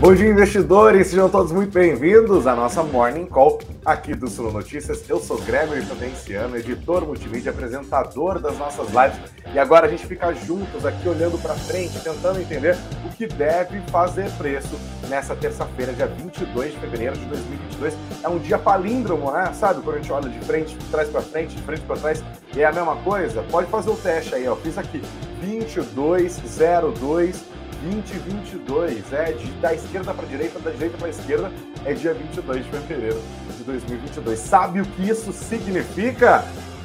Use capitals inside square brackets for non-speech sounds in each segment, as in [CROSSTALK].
Bom dia, investidores! Sejam todos muito bem-vindos à nossa Morning Call aqui do Sul Notícias. Eu sou Gremer Tandenciano, editor multimídia, apresentador das nossas lives. E agora a gente fica juntos aqui olhando para frente, tentando entender o que deve fazer preço nessa terça-feira, dia 22 de fevereiro de 2022. É um dia palíndromo, né? Sabe quando a gente olha de frente, de trás para frente, de frente para trás, e é a mesma coisa? Pode fazer o teste aí, ó. Fiz aqui 2202 2022. É de, da esquerda para direita, da direita para esquerda. É dia 22 de fevereiro de 2022. Sabe o que isso significa?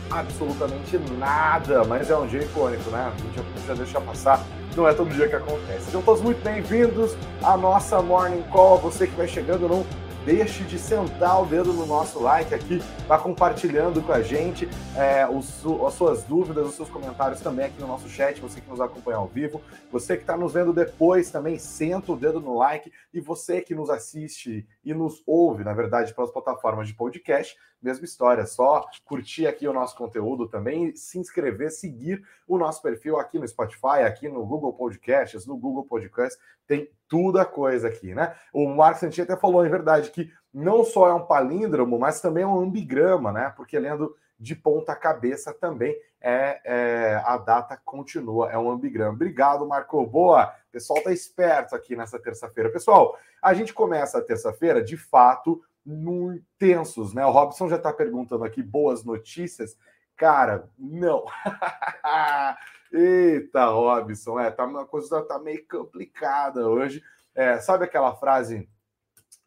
Absolutamente nada, mas é um dia icônico, né? A gente já, deixa passar. Não é todo dia que acontece. Sejam todos muito bem-vindos à nossa Morning Call. Você que vai chegando, não deixe de sentar o dedo no nosso like aqui, vá compartilhando com a gente é, os, as suas dúvidas, os seus comentários também aqui no nosso chat, você que nos acompanha ao vivo, você que está nos vendo depois também, senta o dedo no like, e você que nos assiste e nos ouve, na verdade, pelas plataformas de podcast, mesma história, só curtir aqui o nosso conteúdo também, se inscrever, seguir o nosso perfil aqui no Spotify, aqui no Google Podcasts, no Google Podcast, tem tudo a coisa aqui, né? O Marcos Santinho até falou, em verdade, que não só é um palíndromo, mas também é um ambigrama, né? Porque lendo de ponta cabeça também é, é, a data continua, é um ambigrama. Obrigado, Marco. Boa. Pessoal tá esperto aqui nessa terça-feira. Pessoal, a gente começa a terça-feira, de fato, no tensos, né? O Robson já está perguntando aqui boas notícias. Cara, não. [LAUGHS] Eita, Robson, é, tá uma coisa tá meio complicada hoje. É, sabe aquela frase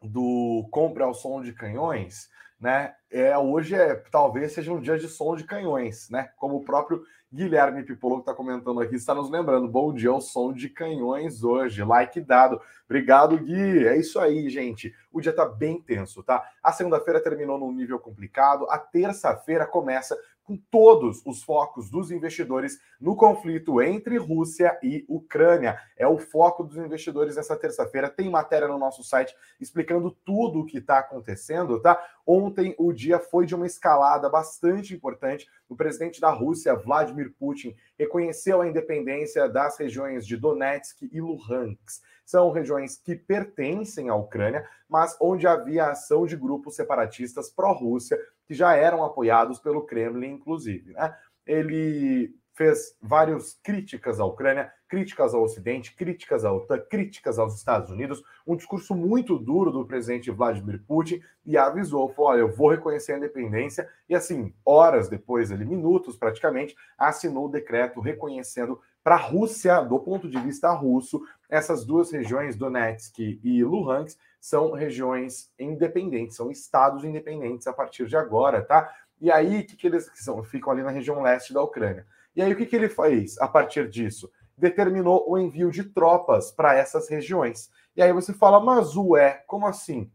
do compre ao som de canhões, né? É, hoje é talvez seja um dia de som de canhões, né? Como o próprio Guilherme Pipolo, que está comentando aqui, está nos lembrando. Bom dia ao som de canhões hoje. Like dado. Obrigado, Gui. É isso aí, gente. O dia está bem tenso, tá? A segunda-feira terminou num nível complicado. A terça-feira começa com todos os focos dos investidores no conflito entre Rússia e Ucrânia. É o foco dos investidores nessa terça-feira. Tem matéria no nosso site explicando tudo o que está acontecendo, tá? Ontem o dia foi de uma escalada bastante importante. O presidente da Rússia, Vladimir Putin, reconheceu a independência das regiões de Donetsk e Luhansk. São regiões que pertencem à Ucrânia, mas onde havia ação de grupos separatistas pró-Rússia que já eram apoiados pelo Kremlin, inclusive. Né? Ele fez várias críticas à Ucrânia, críticas ao Ocidente, críticas à OTAN, críticas aos Estados Unidos, um discurso muito duro do presidente Vladimir Putin e avisou, falou, olha, eu vou reconhecer a independência e assim, horas depois, ali, minutos praticamente, assinou o decreto reconhecendo para a Rússia, do ponto de vista russo, essas duas regiões, Donetsk e Luhansk, são regiões independentes, são estados independentes a partir de agora, tá? E aí, o que, que eles são? Ficam ali na região leste da Ucrânia. E aí, o que, que ele fez a partir disso? Determinou o envio de tropas para essas regiões. E aí você fala, mas ué, como assim?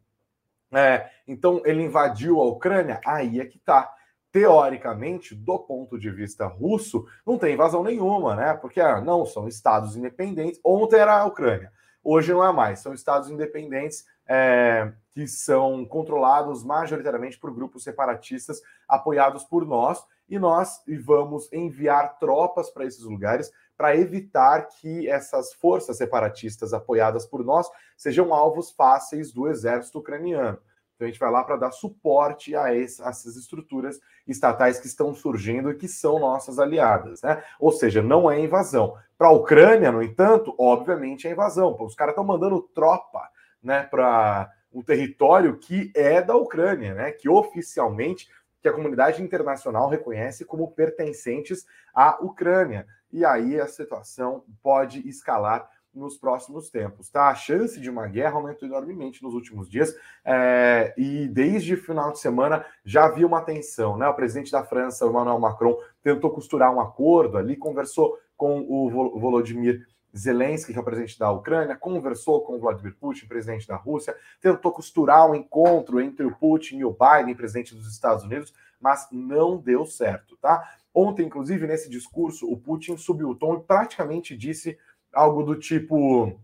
É, então ele invadiu a Ucrânia? Aí é que tá. Teoricamente, do ponto de vista russo, não tem invasão nenhuma, né? Porque ah, não, são estados independentes. Ontem era a Ucrânia, hoje não é mais, são estados independentes é, que são controlados majoritariamente por grupos separatistas apoiados por nós e nós vamos enviar tropas para esses lugares para evitar que essas forças separatistas apoiadas por nós sejam alvos fáceis do exército ucraniano. Então a gente vai lá para dar suporte a, esse, a, essas estruturas estatais que estão surgindo e que são nossas aliadas, né? Ou seja, não é invasão. Para a Ucrânia, no entanto, obviamente é invasão. Os caras estão mandando tropa, né, para um território que é da Ucrânia, né? Que oficialmente que a comunidade internacional reconhece como pertencentes à Ucrânia. E aí a situação pode escalar nos próximos tempos. Tá? A chance de uma guerra aumentou enormemente nos últimos dias é, e desde o final de semana já havia uma tensão. Né? O presidente da França, Emmanuel Macron, tentou costurar um acordo ali, conversou com o Volodymyr Zelensky, que é o presidente da Ucrânia, conversou com o Vladimir Putin, presidente da Rússia, tentou costurar um encontro entre o Putin e o Biden, presidente dos Estados Unidos, mas não deu certo, tá? Ontem, inclusive, nesse discurso, o Putin subiu o tom e praticamente disse algo do tipo: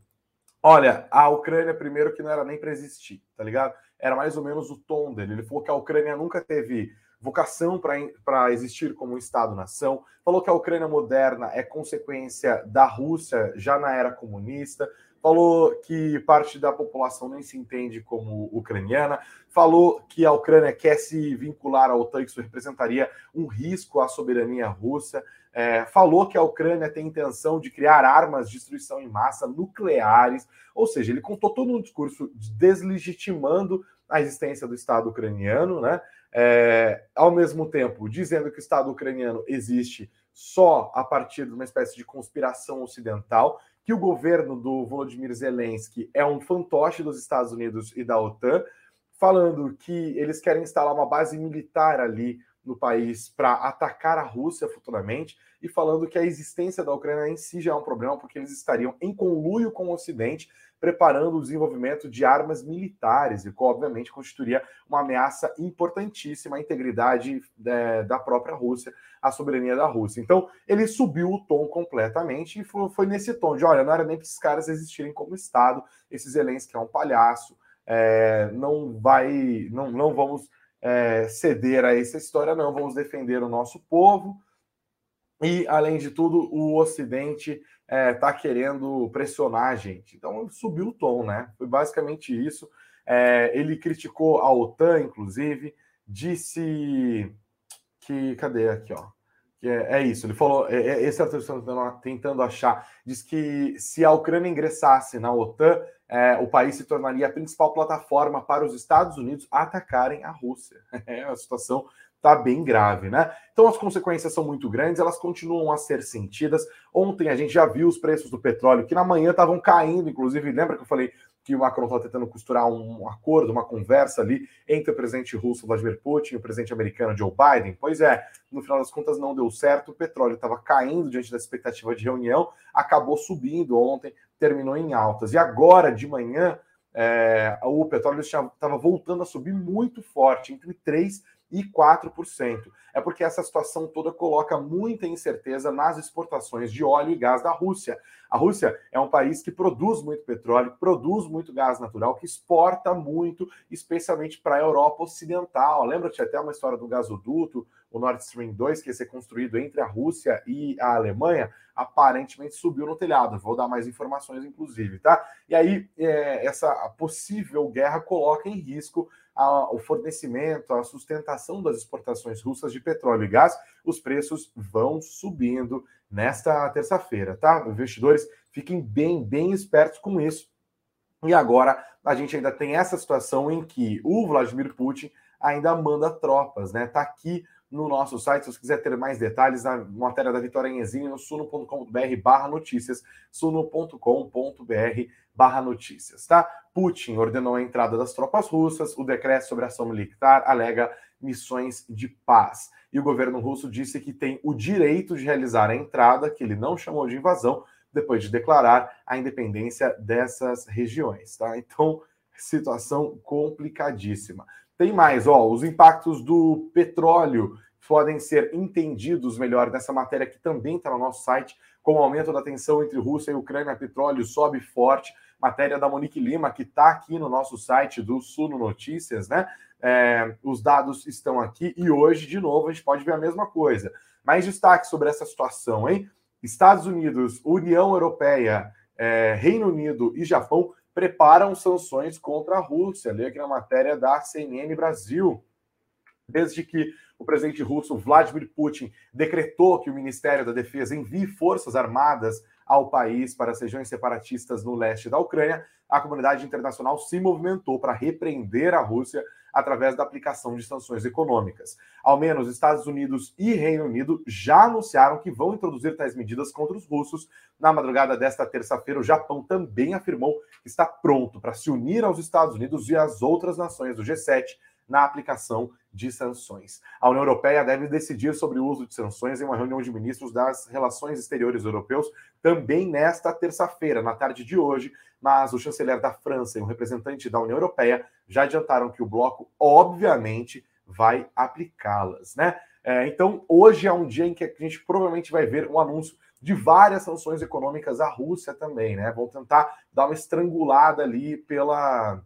olha, a Ucrânia, primeiro, que não era nem para existir, tá ligado? era mais ou menos o tom dele. Ele falou que a Ucrânia nunca teve vocação para existir como um Estado-nação, falou que a Ucrânia moderna é consequência da Rússia já na era comunista, falou que parte da população nem se entende como ucraniana, falou que a Ucrânia quer se vincular à OTAN, isso representaria um risco à soberania russa, é, falou que a Ucrânia tem intenção de criar armas de destruição em massa nucleares, ou seja, ele contou todo um discurso deslegitimando a existência do Estado ucraniano, né? É, ao mesmo tempo dizendo que o Estado ucraniano existe só a partir de uma espécie de conspiração ocidental, que o governo do Volodymyr Zelensky é um fantoche dos Estados Unidos e da OTAN, falando que eles querem instalar uma base militar ali no país para atacar a Rússia futuramente e falando que a existência da Ucrânia em si já é um problema porque eles estariam em conluio com o Ocidente preparando o desenvolvimento de armas militares, e que obviamente constituiria uma ameaça importantíssima à integridade é, da própria Rússia, à soberania da Rússia. Então, ele subiu o tom completamente e foi, foi nesse tom de: olha, não era nem para esses caras existirem como Estado, esse Zelensky é um palhaço, é, não vai, não, não vamos é, ceder a essa história, não, vamos defender o nosso povo. E, além de tudo, o Ocidente está é, tá querendo pressionar a gente. Então subiu o tom, né? Foi basicamente isso. É, ele criticou a OTAN, inclusive, disse que. Cadê aqui, ó? Que é, é isso, ele falou, é, é esse artigo tentando, tentando achar, diz que se a Ucrânia ingressasse na OTAN, é, o país se tornaria a principal plataforma para os Estados Unidos atacarem a Rússia. [LAUGHS] É uma situação está bem grave, né? Então as consequências são muito grandes, elas continuam a ser sentidas. Ontem a gente já viu os preços do petróleo que na manhã estavam caindo, inclusive, lembra que eu falei que o Macron está tentando costurar um acordo, uma conversa ali entre o presidente russo Vladimir Putin e o presidente americano Joe Biden? Pois é, no final das contas não deu certo, o petróleo estava caindo diante da expectativa de reunião, acabou subindo ontem, terminou em altas. E agora de manhã, é, o petróleo estava voltando a subir muito forte, entre 3 e 4%. É porque essa situação toda coloca muita incerteza nas exportações de óleo e gás da Rússia. A Rússia é um país que produz muito petróleo, produz muito gás natural, que exporta muito, especialmente para a Europa Ocidental. Lembra-te até uma história do gasoduto, o Nord Stream 2, que ia ser construído entre a Rússia e a Alemanha, aparentemente subiu no telhado. Vou dar mais informações, inclusive, tá? E aí, é, essa possível guerra coloca em risco a, o fornecimento, a sustentação das exportações russas de petróleo e gás, os preços vão subindo nesta terça-feira, tá? Investidores, fiquem bem, bem espertos com isso. E agora a gente ainda tem essa situação em que o Vladimir Putin ainda manda tropas, né? Tá aqui no nosso site, se você quiser ter mais detalhes, na matéria da Vitória Enezini, no suno.com.br barra notícias, suno.com.br barra notícias, tá? Putin ordenou a entrada das tropas russas, o decreto sobre ação militar alega missões de paz. E o governo russo disse que tem o direito de realizar a entrada, que ele não chamou de invasão, depois de declarar a independência dessas regiões, tá? Então, situação complicadíssima. Tem mais, ó, os impactos do petróleo podem ser entendidos melhor nessa matéria que também está no nosso site, com o aumento da tensão entre Rússia e Ucrânia, petróleo sobe forte matéria da Monique Lima, que está aqui no nosso site do Suno Notícias, né? É, os dados estão aqui e hoje, de novo, a gente pode ver a mesma coisa. Mais destaque sobre essa situação, hein? Estados Unidos, União Europeia, é, Reino Unido e Japão preparam sanções contra a Rússia. Leia aqui na matéria da CNN Brasil. Desde que o presidente russo Vladimir Putin decretou que o Ministério da Defesa envie forças armadas ao país para as regiões separatistas no leste da Ucrânia, a comunidade internacional se movimentou para repreender a Rússia através da aplicação de sanções econômicas. Ao menos Estados Unidos e Reino Unido já anunciaram que vão introduzir tais medidas contra os russos. Na madrugada desta terça-feira, o Japão também afirmou que está pronto para se unir aos Estados Unidos e às outras nações do G7 na aplicação de sanções. A União Europeia deve decidir sobre o uso de sanções em uma reunião de ministros das Relações Exteriores Europeus também nesta terça-feira, na tarde de hoje, mas o chanceler da França e um representante da União Europeia já adiantaram que o bloco, obviamente, vai aplicá-las, né? É, então, hoje é um dia em que a gente provavelmente vai ver um anúncio de várias sanções econômicas à Rússia também, né? Vão tentar dar uma estrangulada ali pela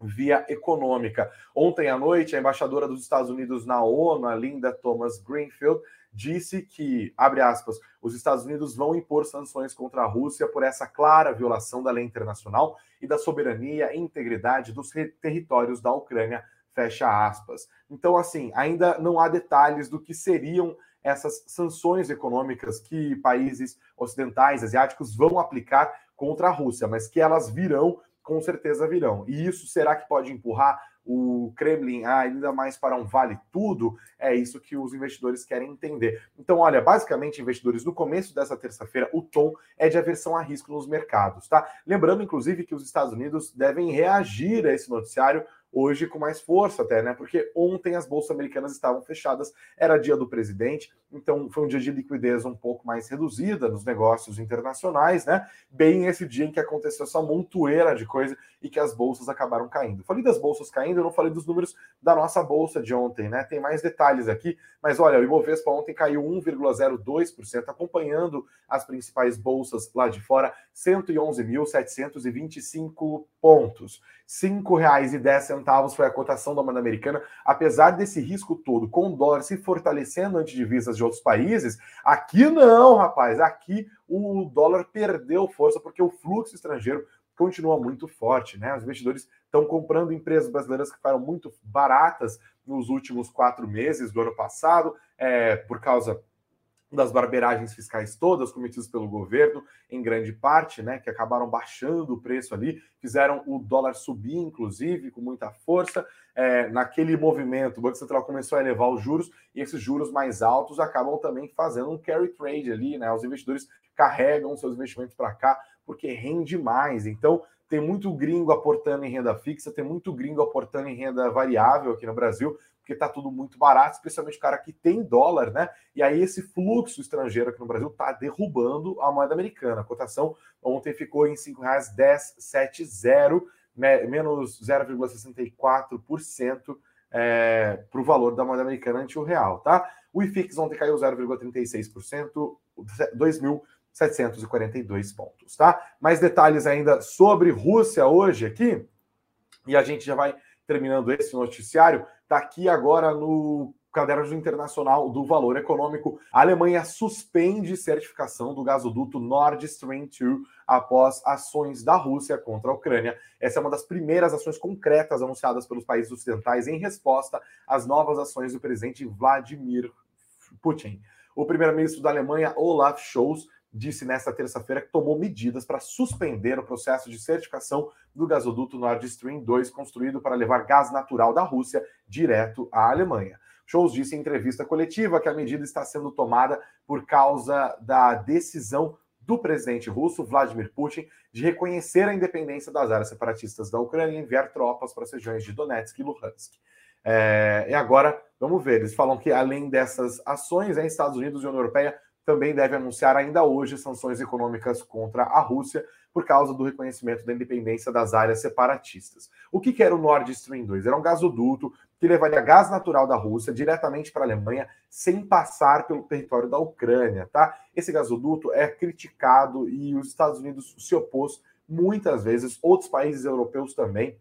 via econômica. Ontem à noite, a embaixadora dos Estados Unidos na ONU, a Linda Thomas Greenfield, disse que, abre aspas, os Estados Unidos vão impor sanções contra a Rússia por essa clara violação da lei internacional e da soberania e integridade dos territórios da Ucrânia, fecha aspas. Então, assim, ainda não há detalhes do que seriam essas sanções econômicas que países ocidentais, asiáticos vão aplicar contra a Rússia, mas que elas virão com certeza virão. E isso será que pode empurrar o Kremlin ainda mais para um vale tudo? É isso que os investidores querem entender. Então, olha, basicamente, investidores, no começo dessa terça-feira, o tom é de aversão a risco nos mercados, tá? Lembrando, inclusive, que os Estados Unidos devem reagir a esse noticiário hoje com mais força até, né? Porque ontem as bolsas americanas estavam fechadas, era dia do presidente, então foi um dia de liquidez um pouco mais reduzida nos negócios internacionais, né? Bem esse dia em que aconteceu essa montoeira de coisa e que as bolsas acabaram caindo. Falei das bolsas caindo, eu não falei dos números da nossa bolsa de ontem, né? Tem mais detalhes aqui, mas olha, o Ibovespa ontem caiu 1,02%, acompanhando as principais bolsas lá de fora, 111.725 pontos. R$ 5,10 foi a cotação da moeda americana, apesar desse risco todo, com o dólar se fortalecendo ante divisas de outros países, aqui não, rapaz, aqui o dólar perdeu força porque o fluxo estrangeiro continua muito forte, né? Os investidores estão comprando empresas brasileiras que ficaram muito baratas nos últimos quatro meses do ano passado, é, por causa das barberagens fiscais todas cometidas pelo governo, em grande parte, né, que acabaram baixando o preço ali, fizeram o dólar subir, inclusive, com muita força. É, naquele movimento, o Banco Central começou a elevar os juros e esses juros mais altos acabam também fazendo um carry trade ali, né? Os investidores carregam seus investimentos para cá porque rende mais. Então, tem muito gringo aportando em renda fixa, tem muito gringo aportando em renda variável aqui no Brasil porque está tudo muito barato, especialmente o cara que tem dólar, né? E aí esse fluxo estrangeiro aqui no Brasil está derrubando a moeda americana. A cotação ontem ficou em R$ 5,1070, menos 0,64% é, para o valor da moeda americana ante o real, tá? O IFIX ontem caiu 0,36%, 2.742 pontos, tá? Mais detalhes ainda sobre Rússia hoje aqui, e a gente já vai terminando esse noticiário, está aqui agora no caderno internacional do valor econômico. A Alemanha suspende certificação do gasoduto Nord Stream 2 após ações da Rússia contra a Ucrânia. Essa é uma das primeiras ações concretas anunciadas pelos países ocidentais em resposta às novas ações do presidente Vladimir Putin. O primeiro-ministro da Alemanha, Olaf Scholz, disse nesta terça-feira que tomou medidas para suspender o processo de certificação do gasoduto Nord Stream 2, construído para levar gás natural da Rússia direto à Alemanha. Scholz disse em entrevista coletiva que a medida está sendo tomada por causa da decisão do presidente russo, Vladimir Putin, de reconhecer a independência das áreas separatistas da Ucrânia e enviar tropas para as regiões de Donetsk e Luhansk. É, e agora, vamos ver, eles falam que além dessas ações, Estados Unidos e União Europeia também deve anunciar ainda hoje sanções econômicas contra a Rússia por causa do reconhecimento da independência das áreas separatistas. O que, era o Nord Stream 2? Era um gasoduto que levaria gás natural da Rússia diretamente para a Alemanha sem passar pelo território da Ucrânia, tá? Esse gasoduto é criticado e os Estados Unidos se opôs muitas vezes, outros países europeus também.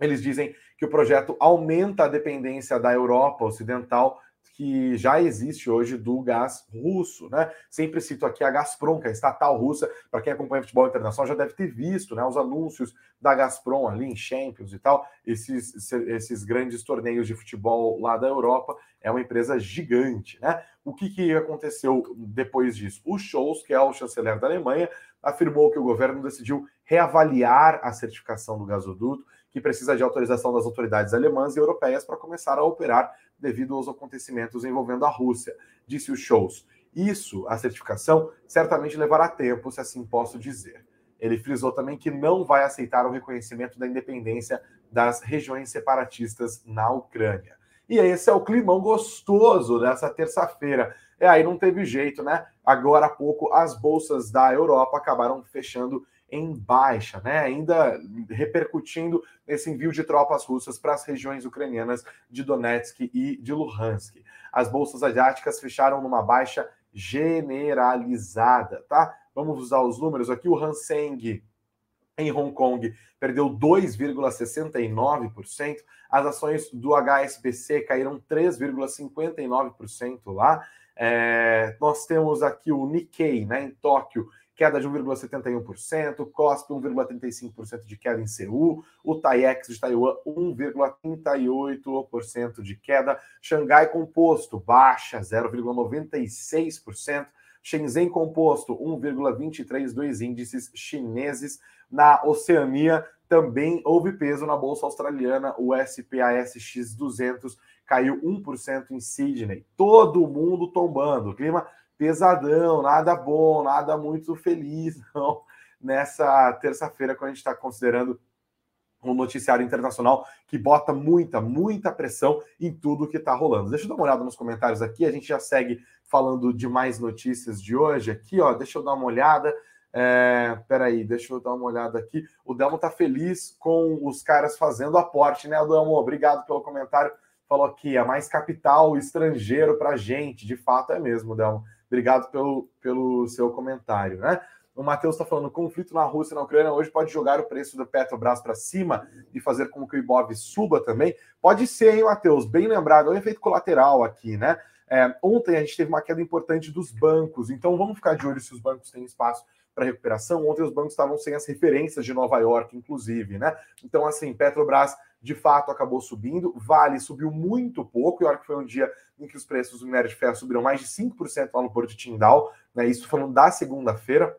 Eles dizem que o projeto aumenta a dependência da Europa Ocidental que já existe hoje do gás russo, né? Sempre cito aqui a Gazprom, que é a estatal russa, para quem acompanha futebol internacional já deve ter visto, né, os anúncios da Gazprom ali em Champions e tal, esses, esses grandes torneios de futebol lá da Europa, é uma empresa gigante, né? O que, que aconteceu depois disso? O Scholz, que é o chanceler da Alemanha, afirmou que o governo decidiu reavaliar a certificação do gasoduto, que precisa de autorização das autoridades alemãs e europeias para começar a operar devido aos acontecimentos envolvendo a Rússia, disse o Scholz. Isso, a certificação, certamente levará tempo, se assim posso dizer. Ele frisou também que não vai aceitar o reconhecimento da independência das regiões separatistas na Ucrânia. E esse é o climão gostoso dessa terça-feira. E aí não teve jeito, né? Agora há pouco as bolsas da Europa acabaram fechando em baixa, né? ainda repercutindo esse envio de tropas russas para as regiões ucranianas de Donetsk e de Luhansk. As bolsas asiáticas fecharam numa baixa generalizada, tá? Vamos usar os números aqui. O Hang Seng em Hong Kong perdeu 2,69%, as ações do HSBC caíram 3,59% lá. É, nós temos aqui o Nikkei, né, em Tóquio, queda de 1,71%, COSP 1,35% de queda em Seul, o TAIEX de Taiwan 1,38% de queda, Xangai Composto baixa 0,96%, Shenzhen Composto 1,23 dos índices chineses. Na Oceania também houve peso na bolsa australiana, o SPASX 200 caiu 1% em Sydney. Todo mundo tombando, clima pesadão, nada bom, nada muito feliz, [LAUGHS] não, nessa terça-feira, quando a gente está considerando um noticiário internacional que bota muita, muita pressão em tudo que está rolando. Deixa eu dar uma olhada nos comentários aqui, a gente já segue falando de mais notícias de hoje aqui, ó, deixa eu dar uma olhada. É, peraí, deixa eu dar uma olhada aqui. O Delmo tá feliz com os caras fazendo aporte, né, Delmo? Obrigado pelo comentário. Falou aqui, é mais capital estrangeiro para gente. De fato é mesmo, Delmo. Obrigado pelo, pelo seu comentário, né? O Matheus está falando: conflito na Rússia e na Ucrânia hoje pode jogar o preço do Petrobras para cima e fazer com que o Ibov suba também? Pode ser, hein, Matheus? Bem lembrado, é um efeito colateral aqui, né? É, ontem a gente teve uma queda importante dos bancos, então vamos ficar de olho se os bancos têm espaço para recuperação. Ontem os bancos estavam sem as referências de Nova York, inclusive, né? Então, assim, Petrobras de fato acabou subindo, Vale subiu muito pouco, e olha que foi um dia em que os preços do minério de ferro subiram mais de 5% lá no Porto de Tindal, né? Isso falando da segunda-feira.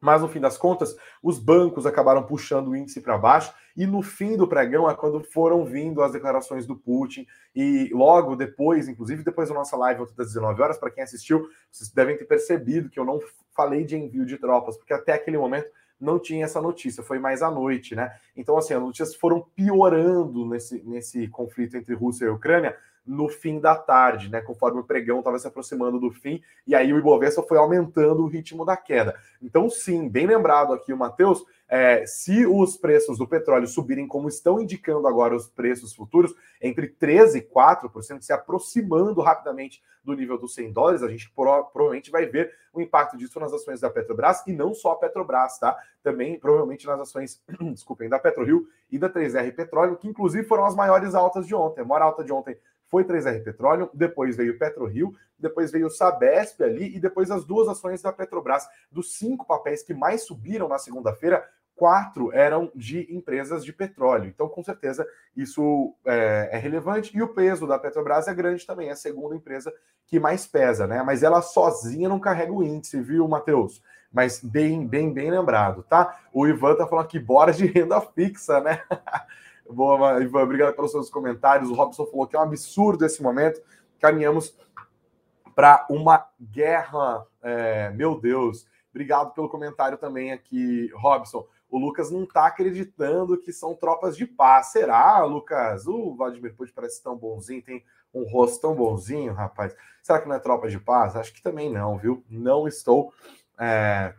Mas no fim das contas, os bancos acabaram puxando o índice para baixo, e no fim do pregão é quando foram vindo as declarações do Putin, e logo depois, inclusive depois da nossa live, das 19 horas, para quem assistiu, vocês devem ter percebido que eu não falei de envio de tropas, porque até aquele momento não tinha essa notícia, foi mais à noite, né? Então, assim, as notícias foram piorando nesse, nesse conflito entre Rússia e Ucrânia no fim da tarde, né? Conforme o pregão estava se aproximando do fim, e aí o Ibovespa foi aumentando o ritmo da queda. Então, sim, bem lembrado aqui o Matheus, é, se os preços do petróleo subirem como estão indicando agora os preços futuros, entre 13% e 4%, se aproximando rapidamente do nível dos 100 dólares, a gente provavelmente vai ver o impacto disso nas ações da Petrobras e não só a Petrobras, tá? Também provavelmente nas ações, [CLEARS THROAT] desculpem, da PetroRio e da 3R Petróleo, que inclusive foram as maiores altas de ontem. A maior alta de ontem foi 3R Petróleo, depois veio PetroRio, depois veio Sabesp ali e depois as duas ações da Petrobras. Dos cinco papéis que mais subiram na segunda-feira, quatro eram de empresas de petróleo. Então, com certeza, isso é, é, relevante. E o peso da Petrobras é grande também, é a segunda empresa que mais pesa, né? Mas ela sozinha não carrega o índice, viu, Matheus? Mas bem, bem, bem lembrado, tá? O Ivan tá falando aqui, bora de renda fixa, né? [LAUGHS] Boa, Ivan, obrigado pelos seus comentários. O Robson falou que é um absurdo esse momento. Caminhamos para uma guerra. É, meu Deus. Obrigado pelo comentário também aqui, Robson. O Lucas não está acreditando que são tropas de paz. Será, Lucas? O Vladimir Putin parece tão bonzinho, tem um rosto tão bonzinho, rapaz. Será que não é tropa de paz? Acho que também não, viu? Não estou é,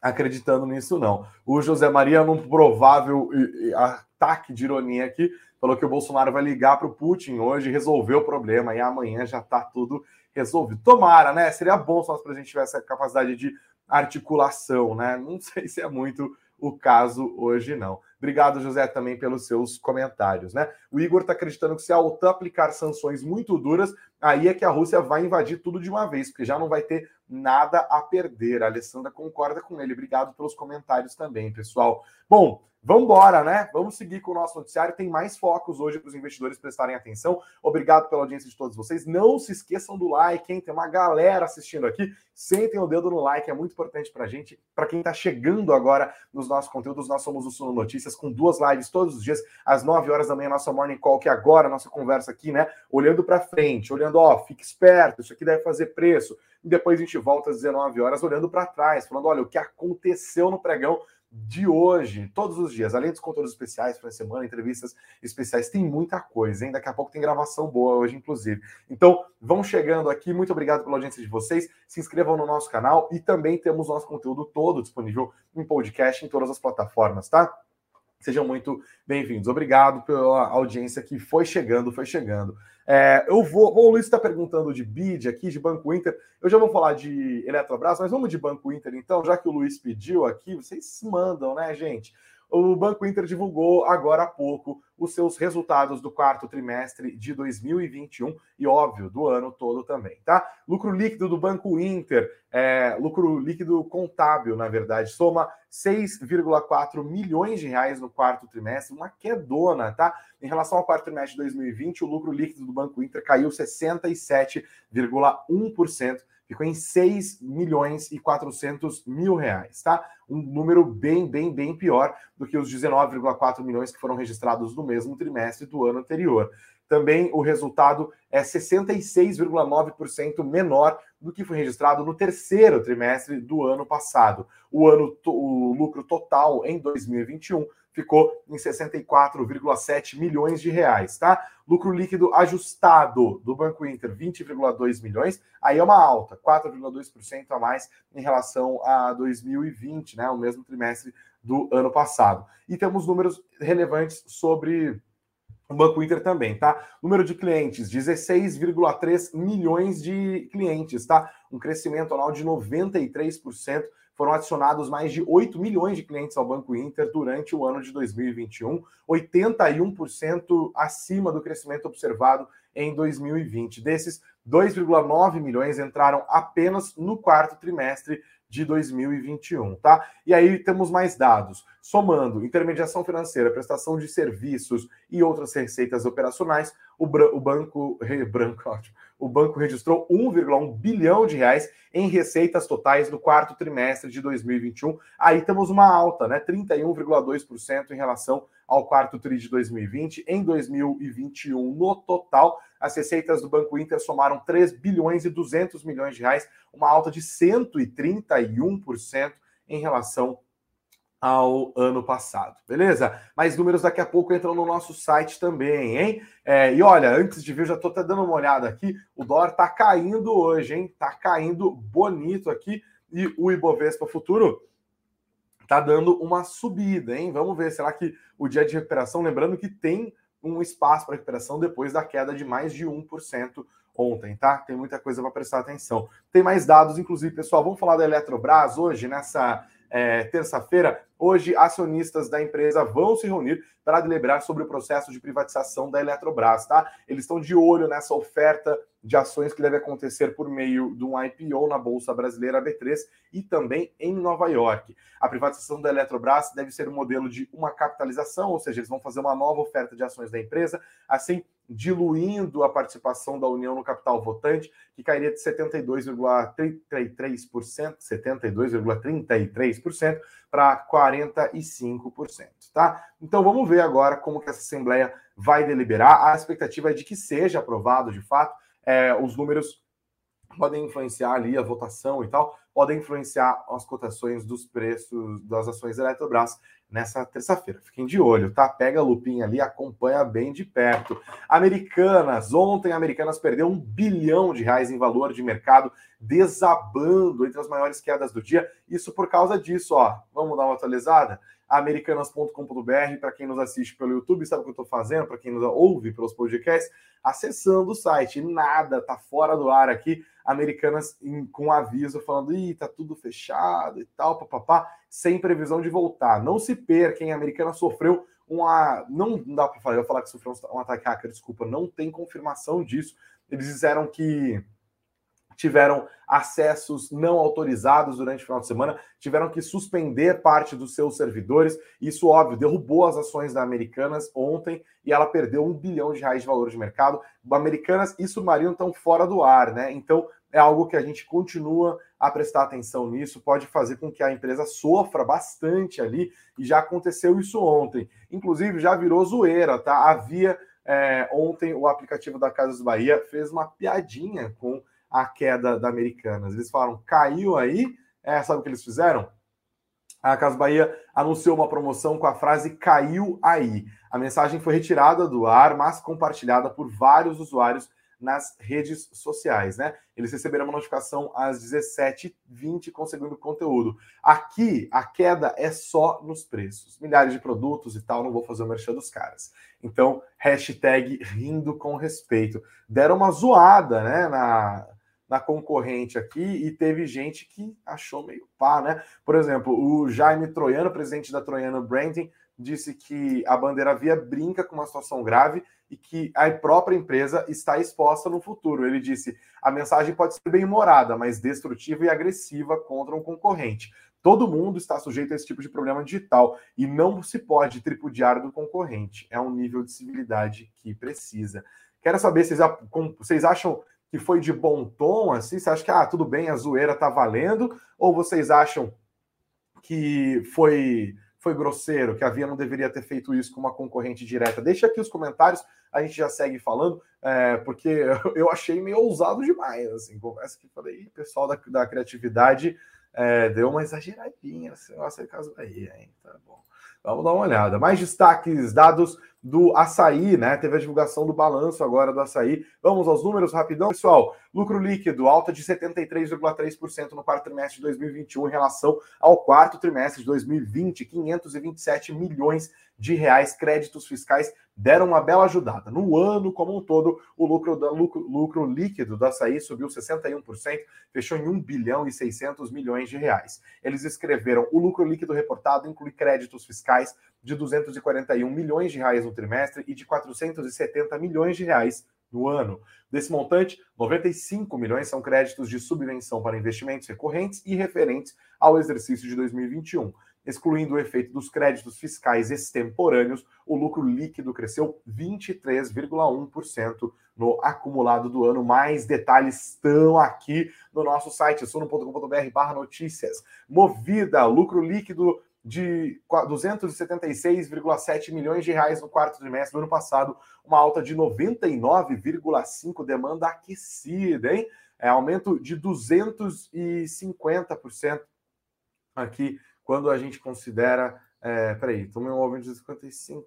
acreditando nisso, não. O José Maria, num provável ataque de ironia aqui, falou que o Bolsonaro vai ligar para o Putin hoje, resolver o problema, e amanhã já está tudo resolvido. Tomara, né? Seria bom se nós gente tivesse a capacidade de articulação, né? Não [LAUGHS] sei se é muito o caso hoje, não. Obrigado, José, também pelos seus comentários, né? O Igor está acreditando que se a OTAN aplicar sanções muito duras, aí é que a Rússia vai invadir tudo de uma vez, porque já não vai ter nada a perder. A Alessandra concorda com ele. Obrigado pelos comentários também, pessoal. Bom, Vamos embora, né? Vamos seguir com o nosso noticiário. Tem mais focos hoje para os investidores prestarem atenção. Obrigado pela audiência de todos vocês. Não se esqueçam do like, hein? Tem uma galera assistindo aqui. Sentem o dedo no like, é muito importante para a gente. Para quem está chegando agora nos nossos conteúdos, nós somos o Suno Notícias com duas lives todos os dias, às 9 horas da manhã, nossa Morning Call, que agora, nossa conversa aqui, né? Olhando para frente, olhando, ó, fique esperto, isso aqui deve fazer preço. E depois a gente volta às 19 horas, olhando para trás, falando, olha, o que aconteceu no pregão de hoje, todos os dias, além dos conteúdos especiais para a semana, entrevistas especiais, tem muita coisa, hein? Daqui a pouco tem gravação boa hoje, inclusive. Então, vão chegando aqui, muito obrigado pela audiência de vocês, se inscrevam no nosso canal e também temos nosso conteúdo todo disponível em podcast em todas as plataformas, tá? Sejam muito bem-vindos. Obrigado pela audiência que foi chegando, foi chegando. É, eu vou. O Luiz está perguntando de BID aqui, de Banco Inter. Eu já vou falar de Eletrobras, mas vamos de Banco Inter então, já que o Luiz pediu aqui, vocês mandam, né, gente? O Banco Inter divulgou agora há pouco os seus resultados do quarto trimestre de 2021 e, óbvio, do ano todo também, tá? Lucro líquido do Banco Inter, é, lucro líquido contábil, na verdade, soma 6,4 milhões de reais no quarto trimestre, uma quedona, tá? Em relação ao quarto trimestre de 2020, o lucro líquido do Banco Inter caiu 67,1% ficou em 6 milhões e 400 mil reais, tá? Um número bem, bem, bem pior do que os 19,4 milhões que foram registrados no mesmo trimestre do ano anterior. Também o resultado é 66,9% menor do que foi registrado no terceiro trimestre do ano passado. O ano o lucro total em 2021 ficou em 64,7 milhões de reais, tá? Lucro líquido ajustado do Banco Inter, 20,2 milhões, aí é uma alta, 4,2% a mais em relação a 2020, né? O mesmo trimestre do ano passado. E temos números relevantes sobre o Banco Inter também, tá? Número de clientes, 16,3 milhões de clientes, tá? Um crescimento anual de 93% foram adicionados mais de 8 milhões de clientes ao Banco Inter durante o ano de 2021, 81% acima do crescimento observado em 2020. Desses, 2,9 milhões entraram apenas no quarto trimestre de 2021, tá? E aí temos mais dados. Somando intermediação financeira, prestação de serviços e outras receitas operacionais, o, o banco, [LAUGHS] branco, ótimo, o banco registrou 1,1 bilhão de reais em receitas totais no quarto trimestre de 2021. Aí temos uma alta, né? 31,2% em relação ao quarto tri de 2020. Em 2021, no total, as receitas do Banco Inter somaram 3 bilhões e 200 milhões de reais, uma alta de 131% em relação ao ano passado, beleza? Mais números daqui a pouco entram no nosso site também, hein? É, e olha, antes de vir, já estou até dando uma olhada aqui, o dólar tá caindo hoje, hein? Tá caindo bonito aqui e o Ibovespa Futuro tá dando uma subida, hein? Vamos ver, será que o dia de recuperação, lembrando que tem um espaço para recuperação depois da queda de mais de 1% ontem, tá? Tem muita coisa para prestar atenção. Tem mais dados, inclusive, pessoal. Vamos falar da Eletrobras hoje, nessa é, terça-feira. Hoje, acionistas da empresa vão se reunir para deliberar sobre o processo de privatização da Eletrobras, tá? Eles estão de olho nessa oferta de ações que deve acontecer por meio de um IPO na Bolsa Brasileira B3 e também em Nova York. A privatização da Eletrobras deve ser um modelo de uma capitalização, ou seja, eles vão fazer uma nova oferta de ações da empresa, assim diluindo a participação da União no capital votante, que cairia de 72,33%, 72,33% para 45%, tá? Então vamos ver agora como que essa assembleia vai deliberar. A expectativa é de que seja aprovado de fato. É, os números podem influenciar ali a votação e tal, podem influenciar as cotações dos preços das ações da Eletrobras nessa terça-feira. Fiquem de olho, tá? Pega a lupinha ali, acompanha bem de perto. Americanas, ontem Americanas perdeu um bilhão de reais em valor de mercado, desabando entre as maiores quedas do dia. Isso por causa disso, ó. Vamos dar uma atualizada? americanas.com.br, para quem nos assiste pelo YouTube, sabe o que eu estou fazendo, para quem nos ouve pelos podcasts, acessando o site. Nada, tá fora do ar aqui. Americanas em, com aviso falando, ih, tá tudo fechado e tal, papapá, sem previsão de voltar. Não se perca, a Americana sofreu uma. Não dá para falar, eu falar que sofreu um ataque hacker, desculpa, não tem confirmação disso. Eles disseram que tiveram acessos não autorizados durante o final de semana, tiveram que suspender parte dos seus servidores. Isso, óbvio, derrubou as ações da Americanas ontem e ela perdeu um bilhão de reais de valor de mercado. Americanas e Submarino estão fora do ar, né? Então é algo que a gente continua a prestar atenção nisso, pode fazer com que a empresa sofra bastante ali, e já aconteceu isso ontem. Inclusive, já virou zoeira, tá? Havia é, ontem o aplicativo da Casas Bahia fez uma piadinha com a queda da Americanas. Eles falaram, caiu aí. É, sabe o que eles fizeram? A Casa Bahia anunciou uma promoção com a frase caiu aí. A mensagem foi retirada do ar, mas compartilhada por vários usuários nas redes sociais, né? Eles receberam uma notificação às 17h20 com o segundo conteúdo. Aqui, a queda é só nos preços. Milhares de produtos e tal, não vou fazer o merchan dos caras. Então, hashtag rindo com respeito. Deram uma zoada, né, na, na concorrente aqui e teve gente que achou meio pá, né? Por exemplo, o Jaime Troiano, presidente da Troiano Branding, disse que a bandeira via brinca com uma situação grave e que a própria empresa está exposta no futuro. Ele disse: a mensagem pode ser bem humorada, mas destrutiva e agressiva contra um concorrente. Todo mundo está sujeito a esse tipo de problema digital e não se pode tripudiar do concorrente. É um nível de civilidade que precisa. Quero saber se vocês acham que foi de bom tom, assim? Você acha que, ah, tudo bem, a zoeira tá valendo? Ou vocês acham que foi foi grosseiro, que a Via não deveria ter feito isso com uma concorrente direta? Deixa aqui os comentários, a gente já segue falando, é, porque [LAUGHS] eu achei meio ousado demais, assim, confesso que falei, pessoal da, da criatividade é, deu uma exageradinha, esse negócio aí caso aí, hein? Tá bom. Vamos dar uma olhada. Mais destaques dados do açaí, né? Teve a divulgação do balanço agora do açaí. Vamos aos números rapidão, pessoal. Lucro líquido, alta de 73,3% no quarto trimestre de 2021 em relação ao quarto trimestre de 2020, 527 milhões de reais créditos fiscais deram uma bela ajudada. No ano como um todo, o lucro, lucro, lucro líquido do açaí subiu 61%, fechou em 1 bilhão e 600 milhões de reais. Eles escreveram: o lucro líquido reportado inclui créditos fiscais de 241 milhões de reais no trimestre e de 470 milhões de reais no ano. Desse montante, 95 milhões são créditos de subvenção para investimentos recorrentes e referentes ao exercício de 2021. Excluindo o efeito dos créditos fiscais extemporâneos, o lucro líquido cresceu 23,1% no acumulado do ano. Mais detalhes estão aqui no nosso site, suno.com.br notícias. Movida, lucro líquido de 276,7 milhões de reais no quarto trimestre do ano passado, uma alta de 99,5 demanda aquecida, hein? É aumento de 250% aqui quando a gente considera. É, peraí, tomei um aumento de 55%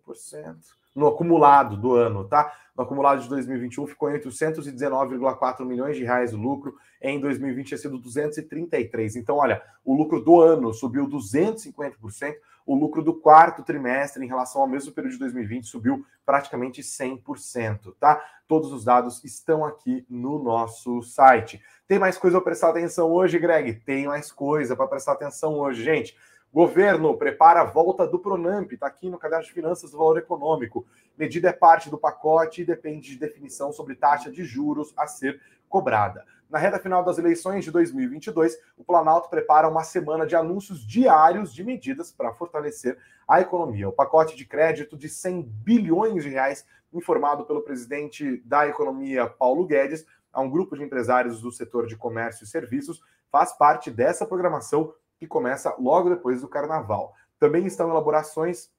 no acumulado do ano, tá? No acumulado de 2021 ficou em 819,4 milhões de reais o lucro, em 2020 tinha sido 233. Então, olha, o lucro do ano subiu 250%, o lucro do quarto trimestre em relação ao mesmo período de 2020 subiu praticamente 100%, tá? Todos os dados estão aqui no nosso site. Tem mais coisa para prestar atenção hoje, Greg? Tem mais coisa para prestar atenção hoje, gente. Governo prepara a volta do Pronamp, está aqui no caderno de finanças do valor econômico. Medida é parte do pacote e depende de definição sobre taxa de juros a ser cobrada. Na reta final das eleições de 2022, o Planalto prepara uma semana de anúncios diários de medidas para fortalecer a economia. O pacote de crédito de 100 bilhões de reais, informado pelo presidente da Economia, Paulo Guedes, a um grupo de empresários do setor de comércio e serviços, faz parte dessa programação que começa logo depois do carnaval. Também estão elaborações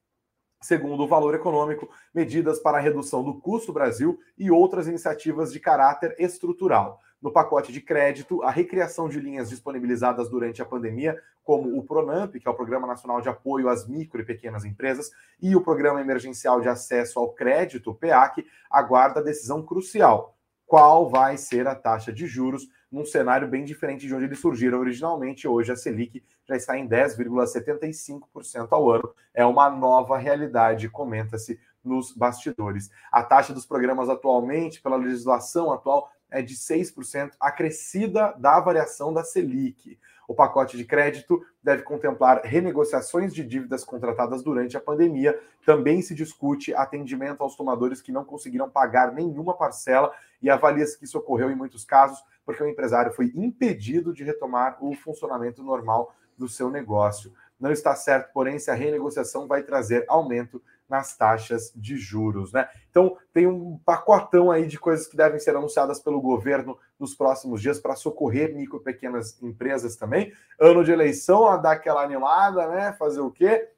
segundo o valor econômico, medidas para a redução do custo Brasil e outras iniciativas de caráter estrutural. No pacote de crédito, a recriação de linhas disponibilizadas durante a pandemia, como o Pronamp, que é o Programa Nacional de Apoio às Micro e Pequenas Empresas, e o Programa Emergencial de Acesso ao Crédito, PEAC, aguarda decisão crucial. Qual vai ser a taxa de juros num cenário bem diferente de onde eles surgiram originalmente. Hoje a Selic já está em 10,75% ao ano. É uma nova realidade, comenta-se nos bastidores. A taxa dos programas atualmente, pela legislação atual, é de 6%, acrescida da variação da Selic. O pacote de crédito deve contemplar renegociações de dívidas contratadas durante a pandemia. Também se discute atendimento aos tomadores que não conseguiram pagar nenhuma parcela e avalia-se que isso ocorreu em muitos casos porque o empresário foi impedido de retomar o funcionamento normal do seu negócio. Não está certo, porém, se a renegociação vai trazer aumento nas taxas de juros, né? Então tem um pacotão aí de coisas que devem ser anunciadas pelo governo nos próximos dias para socorrer micro e pequenas empresas também. Ano de eleição, a dar aquela animada, né? Fazer o quê?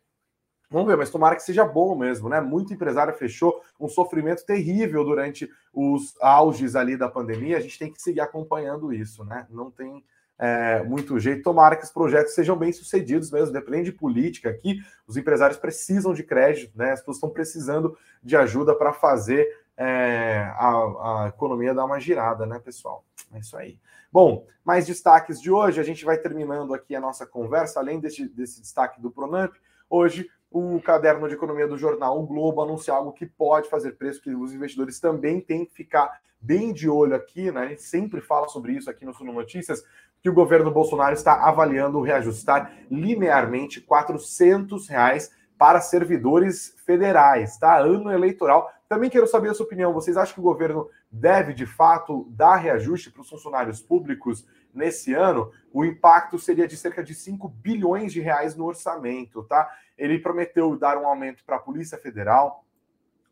Vamos ver, mas tomara que seja bom mesmo, né? Muito empresário fechou, um sofrimento terrível durante os auges ali da pandemia. A gente tem que seguir acompanhando isso, né? Não tem é, muito jeito. Tomara que os projetos sejam bem sucedidos mesmo, depende de política aqui. Os empresários precisam de crédito, né? As pessoas estão precisando de ajuda para fazer é, a, a economia dar uma girada, né, pessoal? É isso aí. Bom, mais destaques de hoje. A gente vai terminando aqui a nossa conversa, além desse, desse destaque do Pronamp. Hoje, o caderno de economia do jornal O Globo anuncia algo que pode fazer preço, que os investidores também têm que ficar bem de olho aqui, né? A gente sempre fala sobre isso aqui no Suno Notícias, que o governo Bolsonaro está avaliando reajustar linearmente 400 reais para servidores federais, tá? Ano eleitoral. Também quero saber a sua opinião. Vocês acham que o governo deve, de fato, dar reajuste para os funcionários públicos nesse ano? O impacto seria de cerca de 5 bilhões de reais no orçamento, tá? Ele prometeu dar um aumento para a Polícia Federal,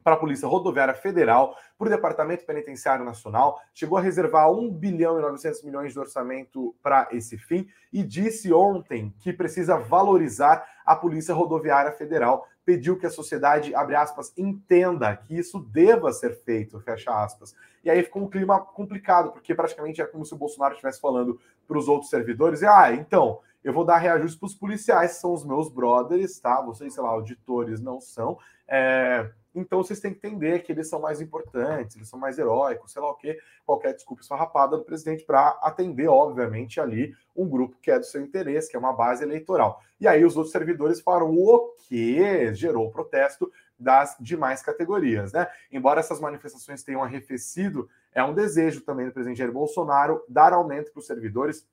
para a Polícia Rodoviária Federal, para o Departamento Penitenciário Nacional, chegou a reservar 1 bilhão e 900 milhões de orçamento para esse fim e disse ontem que precisa valorizar a Polícia Rodoviária Federal. Pediu que a sociedade, abre aspas, entenda que isso deva ser feito, fecha aspas. E aí ficou um clima complicado, porque praticamente é como se o Bolsonaro estivesse falando para os outros servidores, e ah, então, eu vou dar reajuste para os policiais, são os meus brothers, tá? Vocês, sei lá, auditores não são. É, então vocês têm que entender que eles são mais importantes, eles são mais heróicos, sei lá o quê, qualquer desculpa esfarrapada do presidente para atender, obviamente, ali um grupo que é do seu interesse, que é uma base eleitoral. E aí os outros servidores falaram o que gerou protesto das demais categorias, né? Embora essas manifestações tenham arrefecido, é um desejo também do presidente Jair Bolsonaro dar aumento para os servidores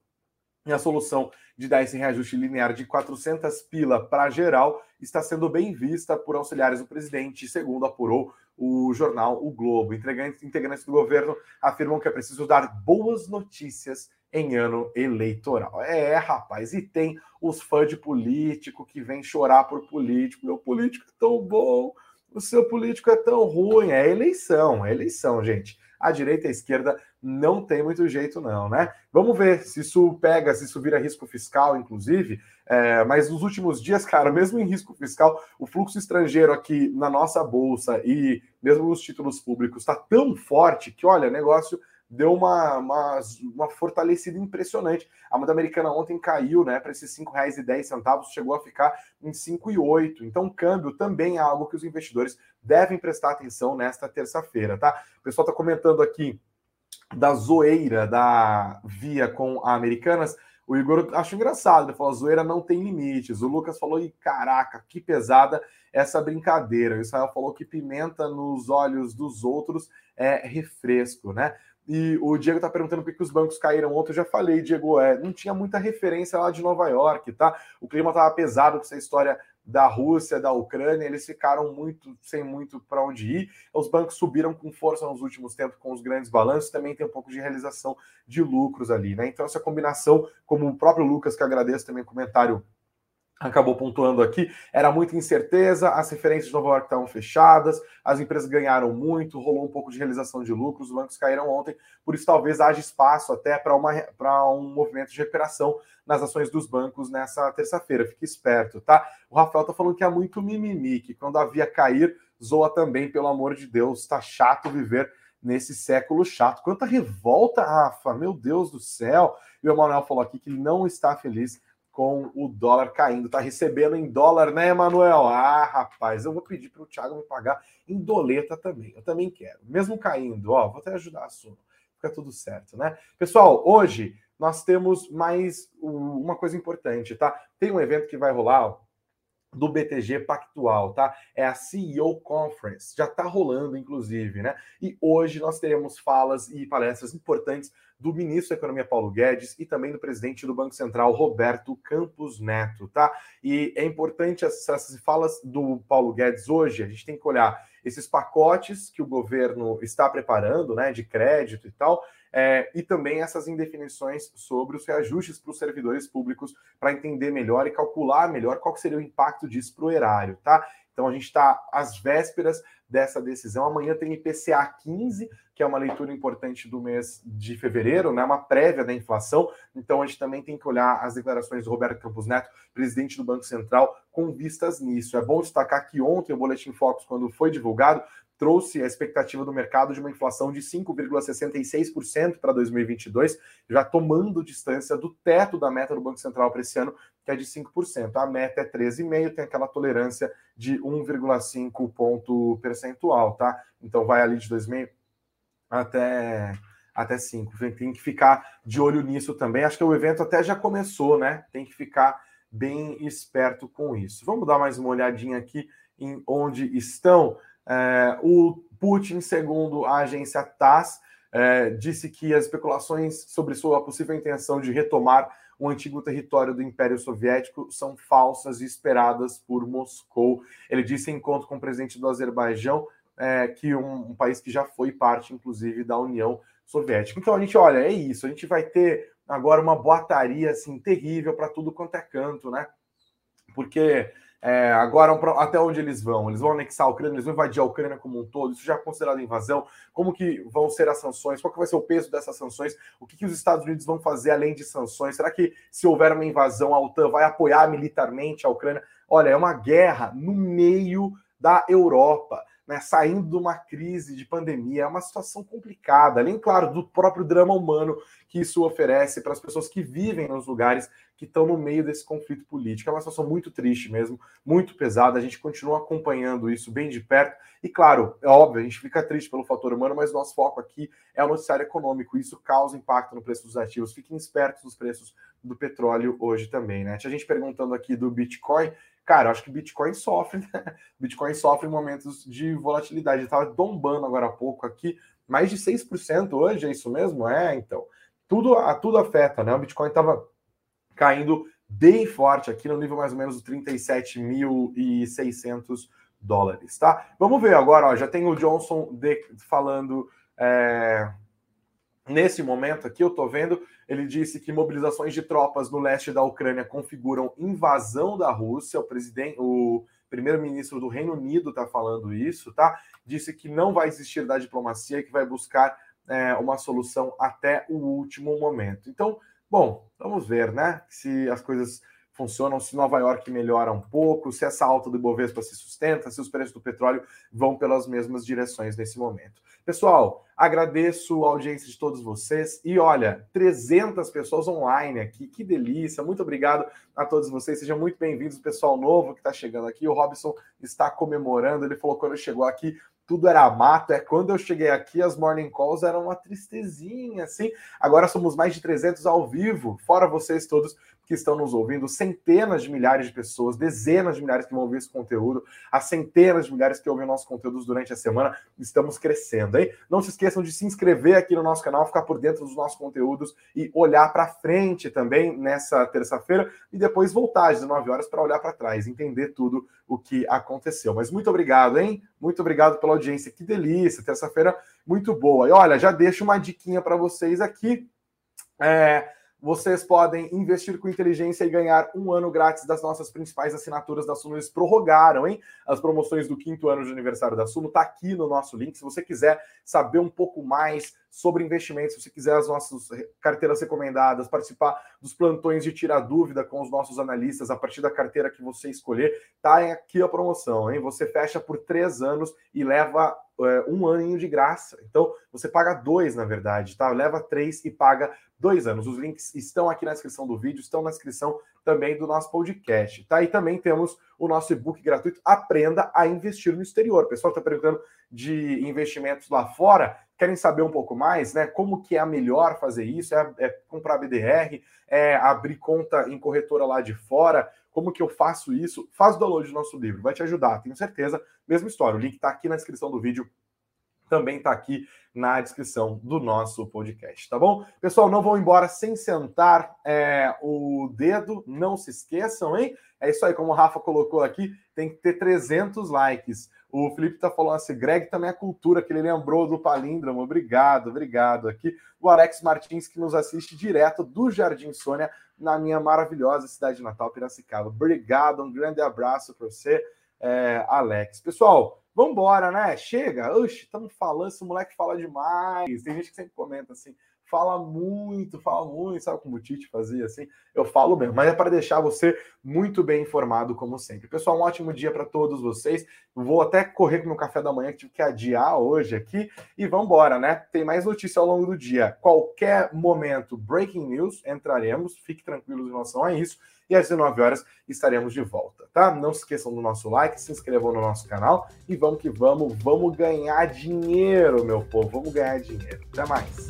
e a solução de dar esse reajuste linear de 400 pila para geral está sendo bem vista por auxiliares do presidente, segundo apurou o jornal O Globo. Integrantes do governo afirmam que é preciso dar boas notícias em ano eleitoral. É, rapaz, e tem os fãs de político que vem chorar por político. Meu político é tão bom, o seu político é tão ruim. É eleição, é eleição, gente a direita e a esquerda não tem muito jeito, não, né? Vamos ver se isso pega, se isso vira risco fiscal, inclusive. É, mas nos últimos dias, [LAUGHS] cara, mesmo em risco fiscal, o fluxo estrangeiro aqui na nossa bolsa e mesmo nos títulos públicos está tão forte que, olha, negócio deu uma, uma, uma, fortalecida impressionante. A moeda americana ontem caiu né, para esses R$ 5,10, chegou a ficar em 5,8. Então, câmbio também é algo que os investidores devem prestar atenção nesta terça-feira, tá? O pessoal está comentando aqui da zoeira da Via com a Americanas. O Igor acho engraçado, ele falou: a zoeira não tem limites. O Lucas falou: e caraca, que pesada essa brincadeira. O Israel falou que pimenta nos olhos dos outros é refresco, né? E o Diego está perguntando por que os bancos caíram ontem. Eu já falei, Diego, é, não tinha muita referência lá de Nova York, tá? O clima estava pesado com essa história da Rússia, da Ucrânia, eles ficaram muito sem muito para onde ir. Os bancos subiram com força nos últimos tempos com os grandes balanços, também tem um pouco de realização de lucros ali, né? Então essa combinação, como o próprio Lucas que agradeço também o comentário acabou pontuando aqui, era muita incerteza, as referências de Nova York estavam fechadas, as empresas ganharam muito, rolou um pouco de realização de lucros, os bancos caíram ontem, por isso talvez haja espaço até para um movimento de recuperação nas ações dos bancos nessa terça-feira. Fique esperto, tá? O Rafael tá falando que é muito mimimi, que quando a via cair, zoa também, pelo amor de Deus, tá chato viver nesse século chato. Quanta revolta, Rafa, meu Deus do céu. E o Emanuel falou aqui que não está feliz com o dólar caindo. Tá recebendo em dólar, né, Emanuel? Ah, rapaz, eu vou pedir para o Thiago me pagar em doleta também. Eu também quero. Mesmo caindo, ó, vou até ajudar a sua. Fica tudo certo, né? Pessoal, hoje nós temos mais uma coisa importante, tá? Tem um evento que vai rolar, do BTG Pactual, tá? É a CEO Conference, já tá rolando, inclusive, né? E hoje nós teremos falas e palestras importantes do ministro da Economia Paulo Guedes e também do presidente do Banco Central Roberto Campos Neto, tá? E é importante essas falas do Paulo Guedes hoje, a gente tem que olhar esses pacotes que o governo está preparando, né, de crédito e tal, é, e também essas indefinições sobre os reajustes para os servidores públicos para entender melhor e calcular melhor qual seria o impacto disso para o erário, tá? Então a gente está às vésperas dessa decisão. Amanhã tem IPCA 15, que é uma leitura importante do mês de fevereiro, né? Uma prévia da inflação. Então a gente também tem que olhar as declarações do Roberto Campos Neto, presidente do Banco Central, com vistas nisso. É bom destacar que ontem o Boletim Focus, quando foi divulgado, trouxe a expectativa do mercado de uma inflação de 5,66% para 2022, já tomando distância do teto da meta do Banco Central para esse ano, que é de 5%. A meta é 13,5%, tem aquela tolerância de 1,5 ponto percentual, tá? Então vai ali de 2,5 até até 5. Tem que ficar de olho nisso também. Acho que o evento até já começou, né? Tem que ficar bem esperto com isso. Vamos dar mais uma olhadinha aqui em onde estão. É, o Putin, segundo a agência TASS, é, disse que as especulações sobre sua possível intenção de retomar o antigo território do Império Soviético são falsas e esperadas por Moscou. Ele disse em encontro com o presidente do Azerbaijão é, que um, um, país que já foi parte, inclusive, da União Soviética. Então a gente olha, é isso, a gente vai ter agora uma boataria assim terrível para tudo quanto é canto, né? Porque é, agora até onde eles vão? Eles vão anexar a Ucrânia, eles vão invadir a Ucrânia como um todo, isso já é considerado invasão. Como que vão ser as sanções? Qual que vai ser o peso dessas sanções? O que, que os Estados Unidos vão fazer além de sanções? Será que se houver uma invasão, a OTAN vai apoiar militarmente a Ucrânia? Olha, é uma guerra no meio da Europa né, saindo de uma crise de pandemia, é uma situação complicada, além, claro, do próprio drama humano que isso oferece para as pessoas que vivem nos lugares que estão no meio desse conflito político. É uma situação muito triste mesmo, muito pesada. A gente continua acompanhando isso bem de perto. E, claro, é óbvio, a gente fica triste pelo fator humano, mas nosso foco aqui é o noticiário econômico. Isso causa impacto no preço dos ativos. Fiquem espertos nos preços do petróleo hoje também, né? Tinha gente perguntando aqui do Bitcoin. Cara, acho que Bitcoin sofre, né? [LAUGHS] Bitcoin sofre momentos de volatilidade. Estava tombando agora há pouco aqui, mais de 6% hoje, é isso mesmo? É, então. Tudo, tudo afeta, né? O Bitcoin estava caindo bem forte aqui no nível mais ou menos de 37.600 dólares, tá? Vamos ver agora, ó, já tem o Johnson de, falando é, nesse momento aqui, eu tô vendo ele disse que mobilizações de tropas no leste da Ucrânia configuram invasão da Rússia. O presidente, o primeiro-ministro do Reino Unido está falando isso, tá? Disse que não vai existir da diplomacia e que vai buscar é, uma solução até o último momento. Então, bom, vamos ver, né? Se as coisas funcionam, se Nova York melhora um pouco, se essa alta do Ibovespa se sustenta, se os preços do petróleo vão pelas mesmas direções nesse momento. Pessoal, agradeço a audiência de todos vocês e olha, 300 pessoas online aqui, que delícia. Muito obrigado a todos vocês. Sejam muito bem-vindos, pessoal novo que está chegando aqui. O Robson está comemorando. Ele falou quando chegou aqui, tudo era mato. É quando eu cheguei aqui, as morning calls eram uma tristezinha, assim. Agora somos mais de 300 ao vivo, fora vocês todos que estão nos ouvindo, centenas de milhares de pessoas, dezenas de milhares que vão ouvir esse conteúdo, as centenas de milhares que ouvem nossos conteúdos durante a semana. Estamos crescendo, hein? Não se esqueçam de se inscrever aqui no nosso canal, ficar por dentro dos nossos conteúdos e olhar para frente também nessa terça-feira e depois voltar às 19 horas para olhar para trás, entender tudo o que aconteceu. Mas muito obrigado, hein? Muito obrigado pela audiência. Que delícia, terça-feira muito boa. E olha, já deixo uma diquinha para vocês aqui. É, vocês podem investir com inteligência e ganhar um ano grátis das nossas principais assinaturas da Suno. Eles prorrogaram, hein? As promoções do quinto ano de aniversário da Suno. Tá aqui no nosso link. Se você quiser saber um pouco mais sobre investimentos, se você quiser as nossas carteiras recomendadas, participar dos plantões de tirar dúvida com os nossos analistas a partir da carteira que você escolher, tá aqui a promoção, hein? Você fecha por três anos e leva é, um aninho de graça. Então, você paga dois, na verdade, tá? Leva três e paga dois anos. Os links estão aqui na descrição do vídeo, estão na descrição também do nosso podcast, tá? E também temos o nosso e-book gratuito Aprenda a Investir no Exterior. O pessoal está perguntando de investimentos lá fora querem saber um pouco mais, né? Como que é melhor fazer isso? É, é, comprar BDR, é abrir conta em corretora lá de fora. Como que eu faço isso? Faz o download do nosso livro, vai te ajudar, tenho certeza. Mesma história, o link está aqui na descrição do vídeo, também está aqui na descrição do nosso podcast, tá bom? Pessoal, não vão embora sem sentar é, o dedo, não se esqueçam, hein? É isso aí, como o Rafa colocou aqui, tem que ter 300 likes. O Felipe tá falando assim, Greg também é cultura, que ele lembrou do palíndromo. Obrigado, obrigado. Aqui o Alex Martins, que nos assiste direto do Jardim Sônia, na minha maravilhosa cidade de Natal, Piracicaba. Obrigado, um grande abraço para você, é, Alex. Pessoal, vambora, né? Chega. Oxe, estamos falando, esse moleque fala demais. Tem gente que sempre comenta assim, fala muito, fala muito, sabe como o Tite fazia assim? Eu falo mesmo, mas é para deixar você muito bem informado, como sempre. Pessoal, um ótimo dia para todos vocês. Vou até correr com meu café da manhã, que tive que adiar hoje aqui, e vamos embora, né? Tem mais notícia ao longo do dia. Qualquer momento, breaking news, entraremos, fique tranquilo em relação a isso e às 19 horas estaremos de volta, tá? Não se esqueçam do nosso like, se inscrevam no nosso canal e vamos que vamos, vamos ganhar dinheiro, meu povo, vamos ganhar dinheiro. Até mais.